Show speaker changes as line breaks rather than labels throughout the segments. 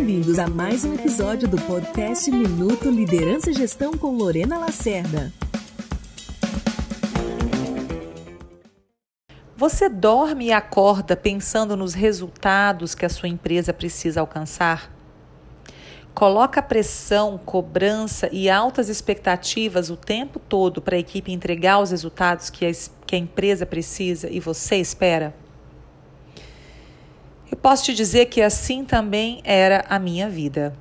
bem-vindos a mais um episódio do podcast Minuto Liderança e Gestão com Lorena Lacerda.
Você dorme e acorda pensando nos resultados que a sua empresa precisa alcançar? Coloca pressão, cobrança e altas expectativas o tempo todo para a equipe entregar os resultados que a, que a empresa precisa e você espera? Eu posso te dizer que assim também era a minha vida.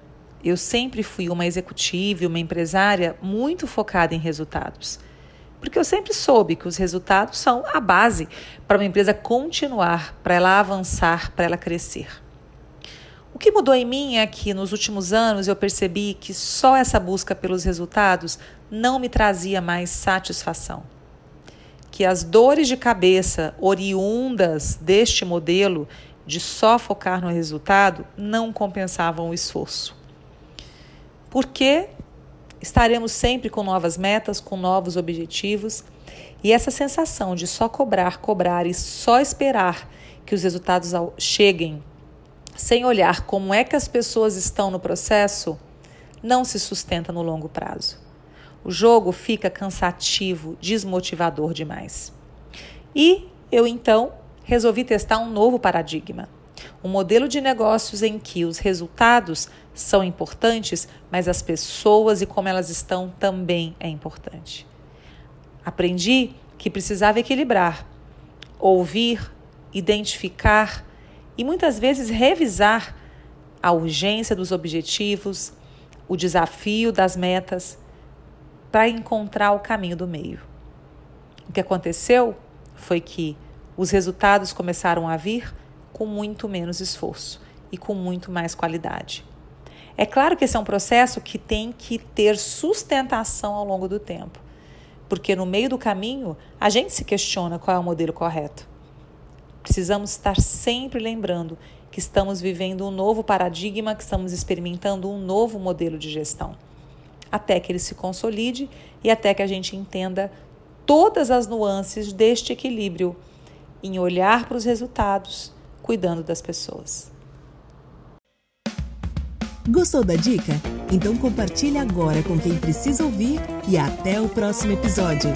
Eu sempre fui uma executiva e uma empresária muito focada em resultados. Porque eu sempre soube que os resultados são a base para uma empresa continuar, para ela avançar, para ela crescer. O que mudou em mim é que nos últimos anos eu percebi que só essa busca pelos resultados não me trazia mais satisfação. Que as dores de cabeça oriundas deste modelo de só focar no resultado não compensavam o esforço. Porque estaremos sempre com novas metas, com novos objetivos, e essa sensação de só cobrar, cobrar e só esperar que os resultados cheguem sem olhar como é que as pessoas estão no processo, não se sustenta no longo prazo. O jogo fica cansativo, desmotivador demais. E eu então resolvi testar um novo paradigma. Um modelo de negócios em que os resultados são importantes, mas as pessoas e como elas estão também é importante. Aprendi que precisava equilibrar, ouvir, identificar e muitas vezes revisar a urgência dos objetivos, o desafio das metas, para encontrar o caminho do meio. O que aconteceu foi que os resultados começaram a vir com muito menos esforço e com muito mais qualidade. É claro que esse é um processo que tem que ter sustentação ao longo do tempo, porque no meio do caminho a gente se questiona qual é o modelo correto. Precisamos estar sempre lembrando que estamos vivendo um novo paradigma, que estamos experimentando um novo modelo de gestão, até que ele se consolide e até que a gente entenda todas as nuances deste equilíbrio em olhar para os resultados, cuidando das pessoas.
Gostou da dica? Então compartilhe agora com quem precisa ouvir e até o próximo episódio.